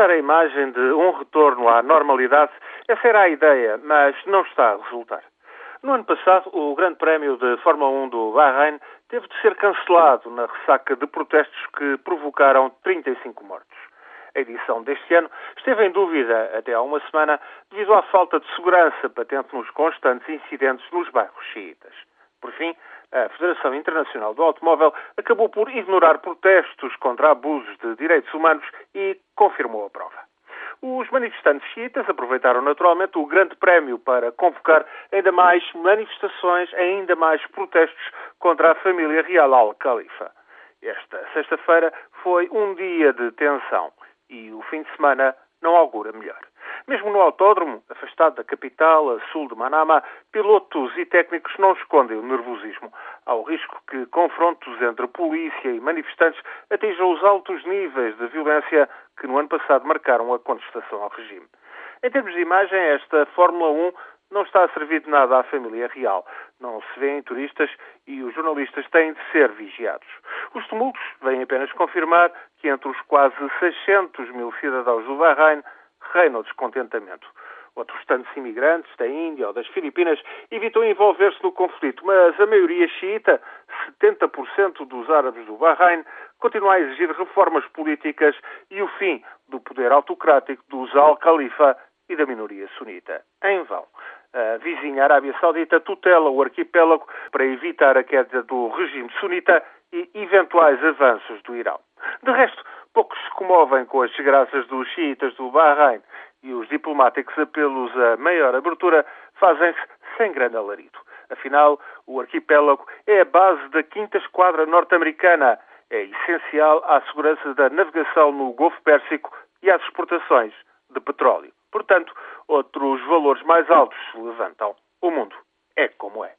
passar a imagem de um retorno à normalidade, essa era a ideia, mas não está a resultar. No ano passado, o Grande Prémio de Fórmula 1 do Bahrein teve de ser cancelado na ressaca de protestos que provocaram 35 mortos. A edição deste ano esteve em dúvida até há uma semana devido à falta de segurança patente nos constantes incidentes nos bairros xiitas. Por fim, a Federação Internacional do Automóvel acabou por ignorar protestos contra abusos de direitos humanos e confirmou a prova. Os manifestantes xiitas aproveitaram naturalmente o Grande Prémio para convocar ainda mais manifestações, ainda mais protestos contra a família real Al-Khalifa. Esta sexta-feira foi um dia de tensão e o fim de semana não augura melhor. Mesmo no autódromo, afastado da capital, a sul de Manama, pilotos e técnicos não escondem o nervosismo. Há o risco que confrontos entre polícia e manifestantes atinjam os altos níveis de violência que no ano passado marcaram a contestação ao regime. Em termos de imagem, esta Fórmula 1 não está a servir de nada à família real. Não se vêem turistas e os jornalistas têm de ser vigiados. Os tumultos vêm apenas confirmar que entre os quase 600 mil cidadãos do Bahrein reina o descontentamento. Outros tantos imigrantes da Índia ou das Filipinas evitam envolver-se no conflito, mas a maioria xiita, 70% dos árabes do Bahrein, continua a exigir reformas políticas e o fim do poder autocrático dos Al-Khalifa e da minoria sunita. Em vão. A vizinha Arábia Saudita tutela o arquipélago para evitar a queda do regime sunita e eventuais avanços do Irão. De resto, poucos se comovem com as desgraças dos xiitas do Bahrein e os diplomáticos apelos a maior abertura fazem-se sem grande alarido. Afinal, o arquipélago é a base da quinta esquadra norte-americana. É essencial à segurança da navegação no Golfo Pérsico e às exportações de petróleo. Portanto, outros valores mais altos se levantam. O mundo é como é.